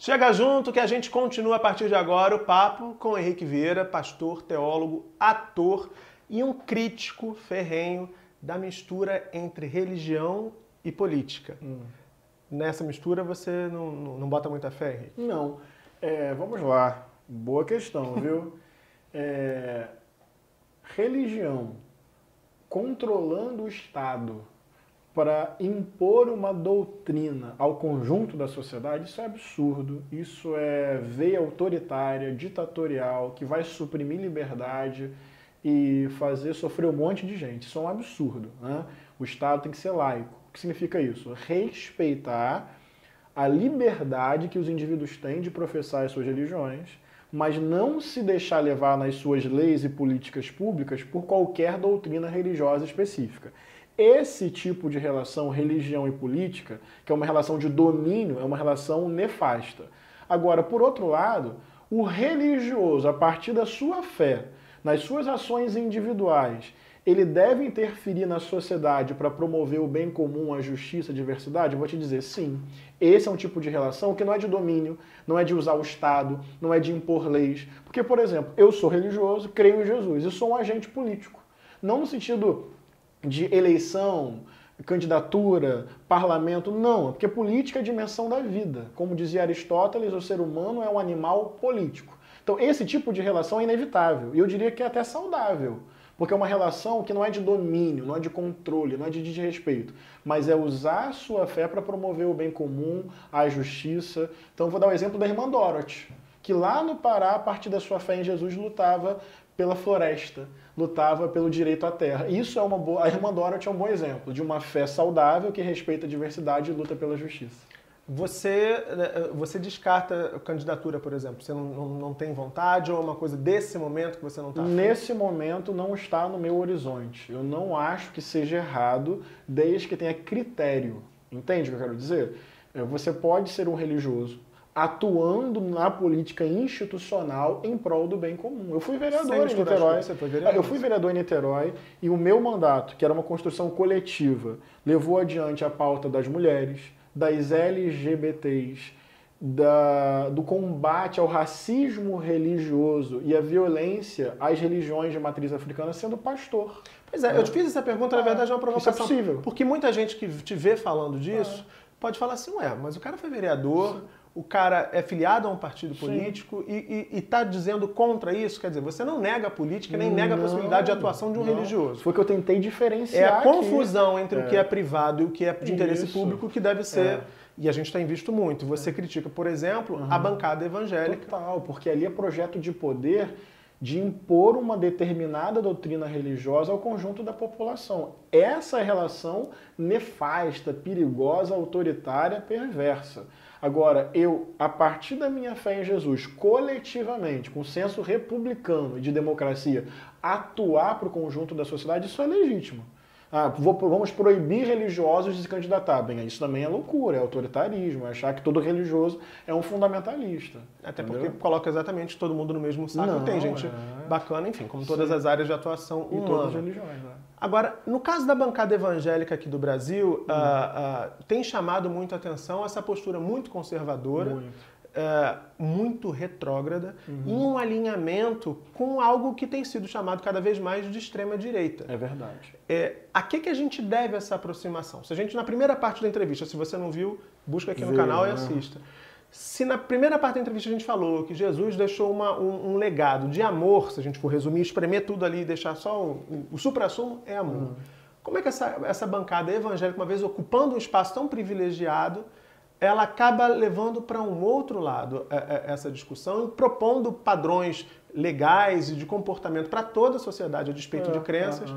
Chega junto que a gente continua a partir de agora o papo com Henrique Vieira, pastor, teólogo, ator e um crítico ferrenho da mistura entre religião e política. Hum. Nessa mistura você não, não, não, bota muita fé, Henrique? Não. É, vamos lá. Boa questão, viu? É, religião controlando o Estado para impor uma doutrina ao conjunto da sociedade, isso é absurdo. Isso é veia autoritária, ditatorial, que vai suprimir liberdade e fazer sofrer um monte de gente. Isso é um absurdo. Né? O Estado tem que ser laico. O que significa isso? Respeitar a liberdade que os indivíduos têm de professar as suas religiões, mas não se deixar levar nas suas leis e políticas públicas por qualquer doutrina religiosa específica. Esse tipo de relação religião e política, que é uma relação de domínio, é uma relação nefasta. Agora, por outro lado, o religioso, a partir da sua fé, nas suas ações individuais, ele deve interferir na sociedade para promover o bem comum, a justiça, a diversidade? Eu vou te dizer sim. Esse é um tipo de relação que não é de domínio, não é de usar o Estado, não é de impor leis. Porque, por exemplo, eu sou religioso, creio em Jesus e sou um agente político. Não no sentido de eleição, candidatura, parlamento, não, porque política é a dimensão da vida. Como dizia Aristóteles, o ser humano é um animal político. Então, esse tipo de relação é inevitável, e eu diria que é até saudável, porque é uma relação que não é de domínio, não é de controle, não é de desrespeito, mas é usar a sua fé para promover o bem comum, a justiça. Então, vou dar o exemplo da irmã Dorothy, que lá no Pará, a partir da sua fé em Jesus, lutava pela floresta, lutava pelo direito à terra. Isso é uma boa. A irmã Dorothy é um bom exemplo de uma fé saudável que respeita a diversidade e luta pela justiça. Você, né, você descarta a candidatura, por exemplo? Você não, não, não tem vontade ou é uma coisa desse momento que você não está? Nesse momento não está no meu horizonte. Eu não acho que seja errado desde que tenha critério. Entende o que eu quero dizer? É, você pode ser um religioso, atuando na política institucional em prol do bem comum. Eu fui vereador em Niterói. Vereador. Eu fui vereador em Niterói e o meu mandato, que era uma construção coletiva, levou adiante a pauta das mulheres, das LGBTs, da, do combate ao racismo religioso e à violência às religiões de matriz africana sendo pastor. Pois é, é. eu te fiz essa pergunta, na verdade, é uma provocação. Isso é possível. Porque muita gente que te vê falando disso é. pode falar assim, ué, mas o cara foi vereador, Sim o cara é filiado a um partido político e está dizendo contra isso, quer dizer, você não nega a política nem não, nega a possibilidade de atuação de um não. religioso. Foi que eu tentei diferenciar. É a confusão aqui. entre é. o que é privado e o que é de interesse isso. público que deve ser. É. E a gente tem visto muito. Você é. critica, por exemplo, uhum. a bancada evangélica. Total, porque ali é projeto de poder de impor uma determinada doutrina religiosa ao conjunto da população. Essa relação nefasta, perigosa, autoritária, perversa. Agora, eu, a partir da minha fé em Jesus, coletivamente, com senso republicano e de democracia, atuar para o conjunto da sociedade, isso é legítimo. Ah, vou, vamos proibir religiosos de se candidatar. Bem, isso também é loucura, é autoritarismo, é achar que todo religioso é um fundamentalista. Até entendeu? porque coloca exatamente todo mundo no mesmo saco. Não, Tem gente é... bacana, enfim, como todas Sim. as áreas de atuação humana. E todas as religiões, né? Agora, no caso da bancada evangélica aqui do Brasil, uh, uh, tem chamado muito a atenção essa postura muito conservadora, muito, uh, muito retrógrada, uhum. em um alinhamento com algo que tem sido chamado cada vez mais de extrema-direita. É verdade. É, a que, que a gente deve essa aproximação? Se a gente, na primeira parte da entrevista, se você não viu, busca aqui no canal e assista. Se na primeira parte da entrevista a gente falou que Jesus deixou uma, um, um, legado de amor, se a gente for resumir, espremer tudo ali e deixar só o, o supra-sumo, é amor. Uhum. Como é que essa, essa bancada evangélica, uma vez ocupando um espaço tão privilegiado, ela acaba levando para um outro lado é, é, essa discussão e propondo padrões legais e de comportamento para toda a sociedade, a despeito é, de crenças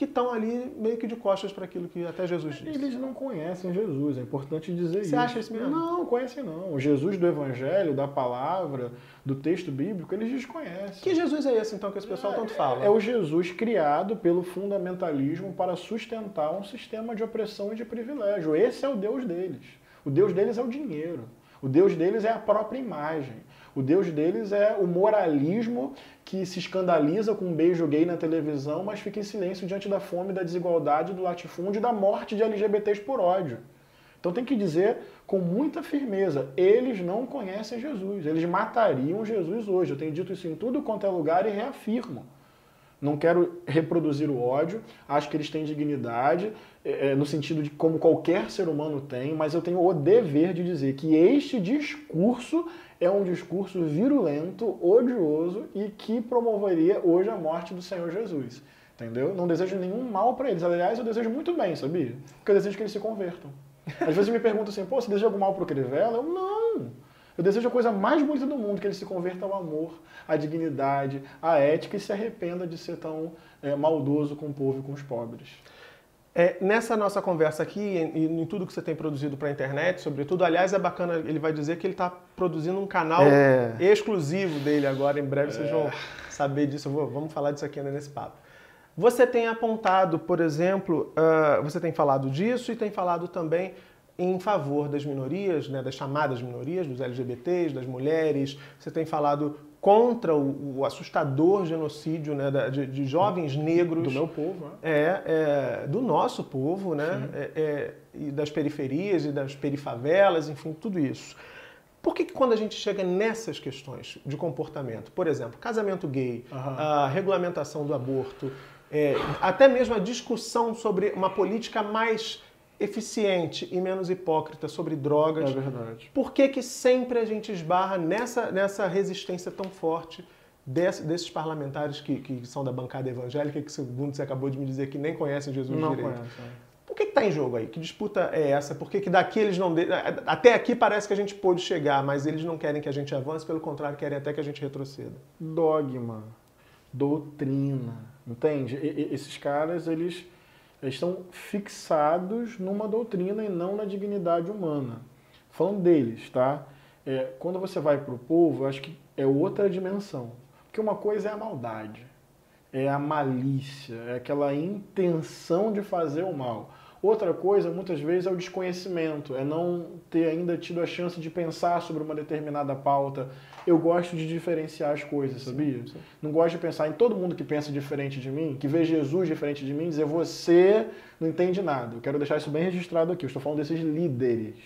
que estão ali meio que de costas para aquilo que até Jesus disse. Eles não conhecem Jesus, é importante dizer Você isso. Você acha isso mesmo? Não, conhecem não. O Jesus do Evangelho, da palavra, do texto bíblico, eles desconhecem. Que Jesus é esse então que esse pessoal é, tanto fala? É o Jesus criado pelo fundamentalismo para sustentar um sistema de opressão e de privilégio. Esse é o Deus deles. O Deus deles é o dinheiro. O Deus deles é a própria imagem. O Deus deles é o moralismo que se escandaliza com um beijo gay na televisão, mas fica em silêncio diante da fome, da desigualdade, do latifúndio e da morte de LGBTs por ódio. Então tem que dizer com muita firmeza, eles não conhecem Jesus, eles matariam Jesus hoje. Eu tenho dito isso em tudo quanto é lugar e reafirmo. Não quero reproduzir o ódio, acho que eles têm dignidade, é, no sentido de como qualquer ser humano tem, mas eu tenho o dever de dizer que este discurso é um discurso virulento, odioso e que promoveria hoje a morte do Senhor Jesus. Entendeu? Não desejo nenhum mal para eles. Aliás, eu desejo muito bem, sabia? Porque eu desejo que eles se convertam. Às vezes me perguntam assim, pô, você deseja algum mal pro Crivella? Eu, não! Eu desejo a coisa mais bonita do mundo, que ele se converta ao amor, à dignidade, à ética e se arrependa de ser tão é, maldoso com o povo e com os pobres. É, nessa nossa conversa aqui, e em, em tudo que você tem produzido para a internet, sobretudo, aliás, é bacana, ele vai dizer que ele está produzindo um canal é. exclusivo dele agora, em breve vocês vão saber disso, vou, vamos falar disso aqui ainda nesse papo. Você tem apontado, por exemplo, uh, você tem falado disso e tem falado também em favor das minorias, né, das chamadas minorias, dos LGBTs, das mulheres. Você tem falado contra o, o assustador genocídio né, de, de, jovens negros. Do meu povo, né? É, é do nosso povo, né? É, é, e das periferias e das perifavelas, enfim, tudo isso. Por que, que, quando a gente chega nessas questões de comportamento, por exemplo, casamento gay, uhum. a regulamentação do aborto, é, até mesmo a discussão sobre uma política mais eficiente e menos hipócrita sobre drogas. É verdade. Por que, que sempre a gente esbarra nessa, nessa resistência tão forte desse, desses parlamentares que, que são da bancada evangélica, que segundo você acabou de me dizer que nem conhecem Jesus não direito? Conhece, é. Por que está em jogo aí? Que disputa é essa? Por que, que daqui eles não. De... Até aqui parece que a gente pôde chegar, mas eles não querem que a gente avance, pelo contrário, querem até que a gente retroceda. Dogma, doutrina, entende? E, esses caras, eles eles estão fixados numa doutrina e não na dignidade humana. Falando deles, tá? É, quando você vai para o povo, acho que é outra dimensão. Porque uma coisa é a maldade, é a malícia, é aquela intenção de fazer o mal. Outra coisa, muitas vezes, é o desconhecimento, é não ter ainda tido a chance de pensar sobre uma determinada pauta. Eu gosto de diferenciar as coisas, sabia? Sim. Não gosto de pensar em todo mundo que pensa diferente de mim, que vê Jesus diferente de mim, dizer você não entende nada. Eu quero deixar isso bem registrado aqui. Eu estou falando desses líderes,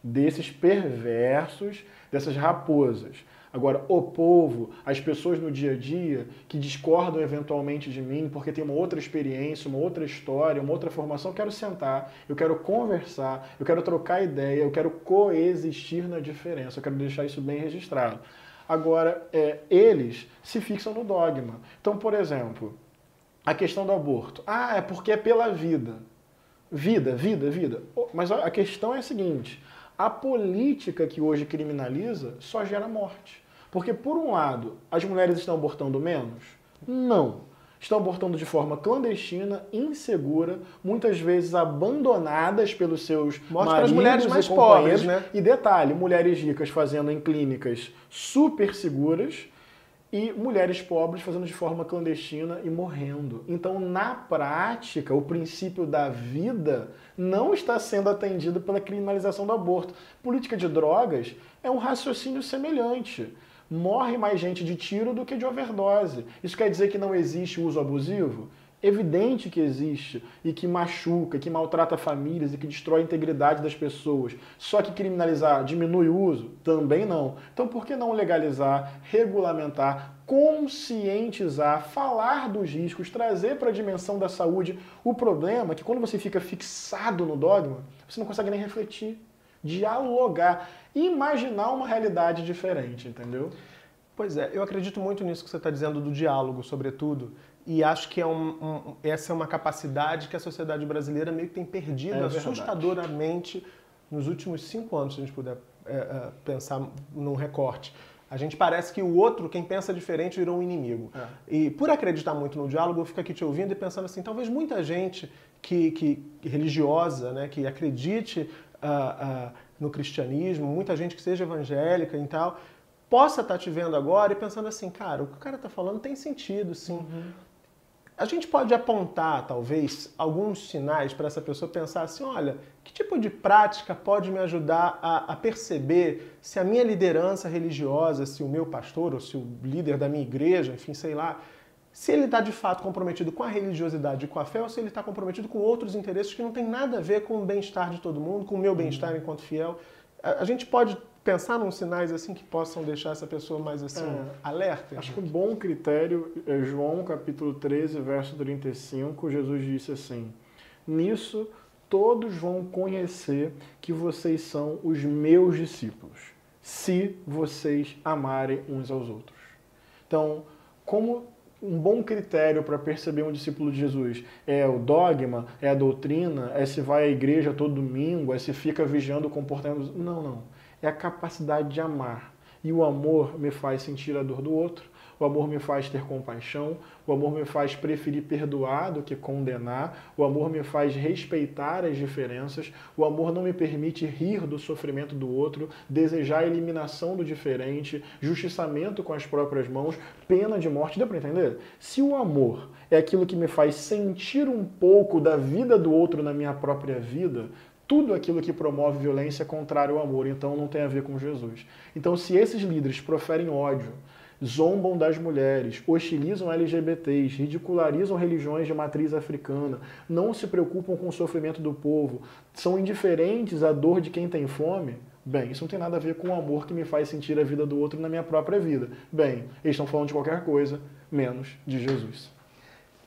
desses perversos, dessas raposas. Agora, o povo, as pessoas no dia a dia que discordam eventualmente de mim porque tem uma outra experiência, uma outra história, uma outra formação, eu quero sentar, eu quero conversar, eu quero trocar ideia, eu quero coexistir na diferença, eu quero deixar isso bem registrado. Agora, é, eles se fixam no dogma. Então, por exemplo, a questão do aborto. Ah, é porque é pela vida. Vida, vida, vida. Mas a questão é a seguinte: a política que hoje criminaliza só gera morte. Porque, por um lado, as mulheres estão abortando menos? Não. Estão abortando de forma clandestina, insegura, muitas vezes abandonadas pelos seus Mostra maridos as mulheres mais pobres, né? E detalhe, mulheres ricas fazendo em clínicas super seguras e mulheres pobres fazendo de forma clandestina e morrendo. Então, na prática, o princípio da vida não está sendo atendido pela criminalização do aborto. Política de drogas é um raciocínio semelhante morre mais gente de tiro do que de overdose. Isso quer dizer que não existe uso abusivo? Evidente que existe e que machuca, que maltrata famílias e que destrói a integridade das pessoas. Só que criminalizar diminui o uso? Também não. Então por que não legalizar, regulamentar, conscientizar, falar dos riscos, trazer para a dimensão da saúde? O problema é que quando você fica fixado no dogma, você não consegue nem refletir, dialogar imaginar uma realidade diferente, entendeu? Pois é, eu acredito muito nisso que você está dizendo do diálogo, sobretudo, e acho que é um, um, essa é uma capacidade que a sociedade brasileira meio que tem perdido é assustadoramente nos últimos cinco anos, se a gente puder é, é, pensar num recorte. A gente parece que o outro, quem pensa diferente, virou um inimigo. É. E por acreditar muito no diálogo, eu fico aqui te ouvindo e pensando assim, talvez muita gente que, que religiosa, né, que acredite uh, uh, no cristianismo, muita gente que seja evangélica e tal, possa estar tá te vendo agora e pensando assim, cara, o que o cara está falando tem sentido, sim. Uhum. A gente pode apontar, talvez, alguns sinais para essa pessoa pensar assim: olha, que tipo de prática pode me ajudar a, a, perceber se a minha liderança religiosa, se o meu pastor ou se o líder da minha igreja, enfim, sei lá, se ele está de fato comprometido com a religiosidade e com a fé ou se ele está comprometido com outros interesses que não tem nada a ver com o bem-estar de todo mundo, com o meu bem-estar enquanto fiel. A, a, gente pode pensar nos sinais assim que possam deixar essa pessoa mais assim é, alerta? Acho que um bom critério é João capítulo 13, verso 35, Jesus disse assim: Nisso todos vão conhecer que vocês são os meus discípulos, se vocês amarem uns aos outros. Então, como um bom critério para perceber um discípulo de Jesus é o dogma, é a doutrina, é se vai à igreja todo domingo, é se fica vigiando o comportamento. Não, não. É a capacidade de amar. E o amor me faz sentir a dor do outro, o amor me faz ter compaixão, o amor me faz preferir perdoar do que condenar, o amor me faz respeitar as diferenças, o amor não me permite rir do sofrimento do outro, desejar a eliminação do diferente, justiçamento com as próprias mãos, pena de morte. Deu para entender? Se o amor é aquilo que me faz sentir um pouco da vida do outro na minha própria vida, tudo aquilo que promove violência é contrário ao amor, então não tem a ver com Jesus. Então, se esses líderes proferem ódio, zombam das mulheres, hostilizam LGBTs, ridicularizam religiões de matriz africana, não se preocupam com o sofrimento do povo, são indiferentes à dor de quem tem fome, bem, isso não tem nada a ver com o amor que me faz sentir a vida do outro na minha própria vida. Bem, eles estão falando de qualquer coisa, menos de Jesus.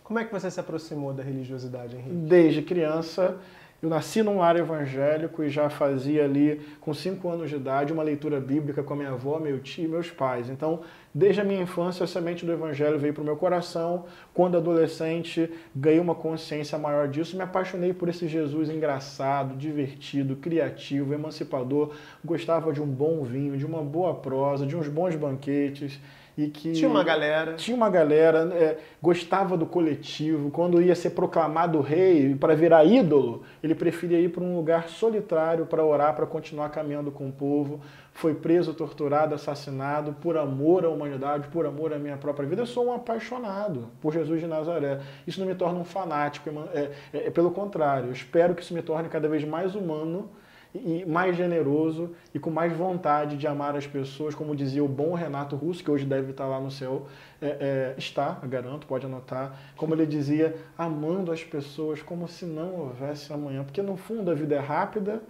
Como é que você se aproximou da religiosidade, Henrique? Desde criança, eu nasci num lar evangélico e já fazia ali, com cinco anos de idade, uma leitura bíblica com a minha avó, meu tio e meus pais. Então, desde a minha infância, a semente do evangelho veio para o meu coração. Quando adolescente, ganhei uma consciência maior disso. Me apaixonei por esse Jesus engraçado, divertido, criativo, emancipador. Gostava de um bom vinho, de uma boa prosa, de uns bons banquetes e que tinha uma galera. tinha uma galera é, gostava do coletivo. Quando ia ser proclamado rei para virar ídolo ele preferia ir para um lugar solitário para orar para continuar caminhando com o povo. Foi preso torturado assassinado por amor à humanidade por amor à minha própria vida. Eu sou um apaixonado por Jesus de Nazaré. Isso não me torna um fanático é, é, é pelo contrário. Eu espero que isso me torne cada vez mais humano e mais generoso e com mais vontade de amar as pessoas, como dizia o bom Renato Russo, que hoje deve estar lá no céu, é, é, está, garanto, pode anotar, como ele dizia, amando as pessoas como se não houvesse amanhã, porque no fundo a vida é rápida,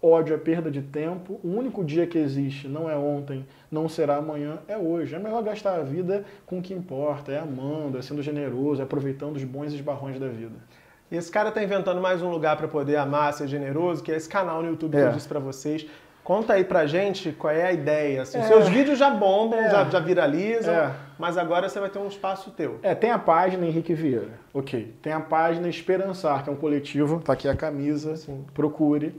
ódio é perda de tempo, o único dia que existe não é ontem, não será amanhã, é hoje. É melhor gastar a vida com o que importa, é amando, é sendo generoso, é aproveitando os bons esbarrões da vida. E esse cara tá inventando mais um lugar para poder amar, ser generoso, que é esse canal no YouTube é. que eu é. disse para vocês. Conta aí pra gente qual é a ideia. Assim, é. Seus vídeos já bombam, é. já, já, viralizam, é. mas agora você vai ter um espaço teu. É, tem a página Henrique Vieira, ok. Tem a página Esperançar, que é um coletivo, tá aqui a camisa, Sim. procure.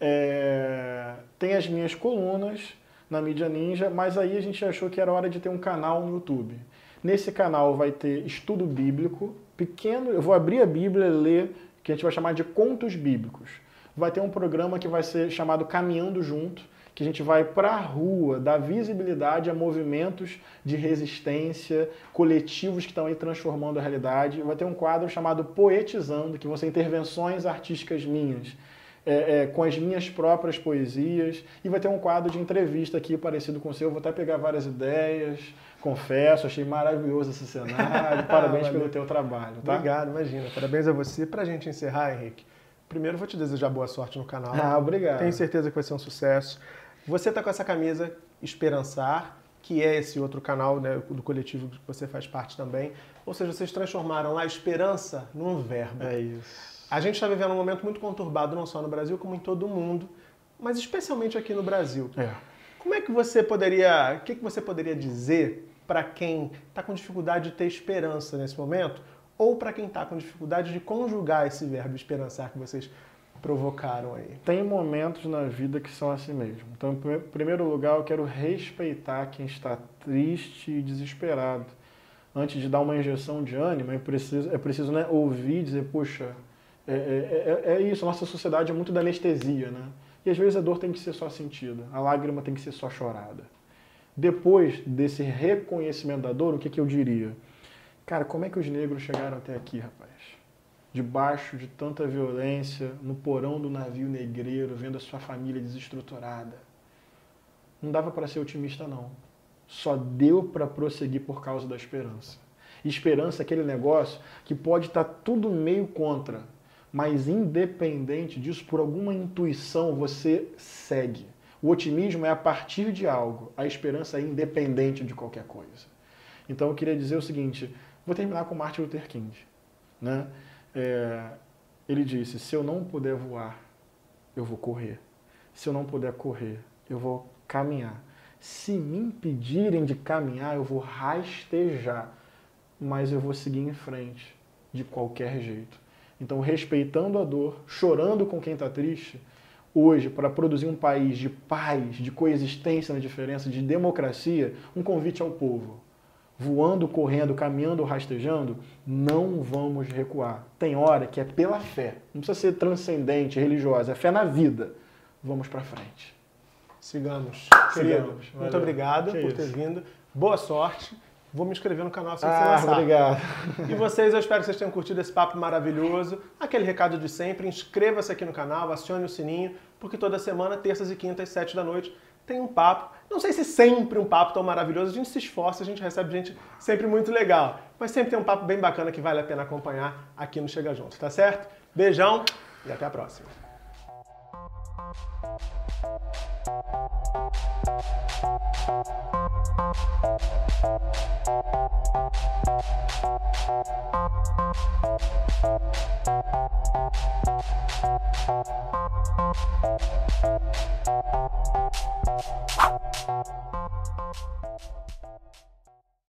É, tem as minhas colunas na mídia ninja, mas aí a gente achou que era hora de ter um canal no YouTube. Nesse canal vai ter estudo bíblico, pequeno, eu vou abrir a Bíblia e ler, que a gente vai chamar de contos bíblicos. Vai ter um programa que vai ser chamado Caminhando Junto, que a gente vai para a rua, dar visibilidade a movimentos de resistência, coletivos que estão aí transformando a realidade. Vai ter um quadro chamado Poetizando, que vão ser intervenções artísticas minhas, é, é, com as minhas próprias poesias. E vai ter um quadro de entrevista aqui parecido com o seu. Eu vou até pegar várias ideias, Confesso, achei maravilhoso esse cenário. Parabéns pelo teu trabalho. Tá? Obrigado, imagina. Parabéns a você. Para a gente encerrar, Henrique, primeiro vou te desejar boa sorte no canal. Ah, obrigado. Tenho certeza que vai ser um sucesso. Você está com essa camisa Esperançar, que é esse outro canal né, do coletivo que você faz parte também. Ou seja, vocês transformaram a esperança num verbo. É isso. A gente está vivendo um momento muito conturbado, não só no Brasil, como em todo o mundo, mas especialmente aqui no Brasil. É. Como é que você poderia, o que, que você poderia dizer para quem está com dificuldade de ter esperança nesse momento, ou para quem está com dificuldade de conjugar esse verbo esperançar que vocês provocaram aí? Tem momentos na vida que são assim mesmo. Então, em primeiro lugar, eu quero respeitar quem está triste e desesperado. Antes de dar uma injeção de ânimo, é preciso, é preciso né, ouvir e dizer, poxa, é, é, é, é isso, nossa sociedade é muito da anestesia, né? E às vezes a dor tem que ser só sentida, a lágrima tem que ser só chorada. Depois desse reconhecimento da dor, o que, que eu diria? Cara, como é que os negros chegaram até aqui, rapaz? Debaixo de tanta violência, no porão do navio negreiro, vendo a sua família desestruturada. Não dava para ser otimista, não. Só deu para prosseguir por causa da esperança. Esperança é aquele negócio que pode estar tá tudo meio contra, mas independente disso, por alguma intuição você segue. O otimismo é a partir de algo, a esperança é independente de qualquer coisa. Então eu queria dizer o seguinte, vou terminar com Martin Luther King. Né? É, ele disse, se eu não puder voar, eu vou correr. Se eu não puder correr, eu vou caminhar. Se me impedirem de caminhar, eu vou rastejar, mas eu vou seguir em frente de qualquer jeito. Então, respeitando a dor, chorando com quem está triste, hoje, para produzir um país de paz, de coexistência na diferença, de democracia, um convite ao povo. Voando, correndo, caminhando, rastejando, não vamos recuar. Tem hora que é pela fé. Não precisa ser transcendente, religiosa, é fé na vida. Vamos para frente. Sigamos. Querido, muito obrigado que por ter vindo. Boa sorte. Vou me inscrever no canal assim que ah, você lançar. obrigado. E vocês, eu espero que vocês tenham curtido esse papo maravilhoso. Aquele recado de sempre, inscreva-se aqui no canal, acione o sininho, porque toda semana, terças e quintas, sete da noite, tem um papo. Não sei se sempre um papo tão maravilhoso, a gente se esforça, a gente recebe gente sempre muito legal. Mas sempre tem um papo bem bacana que vale a pena acompanhar aqui no Chega Junto, tá certo? Beijão e até a próxima.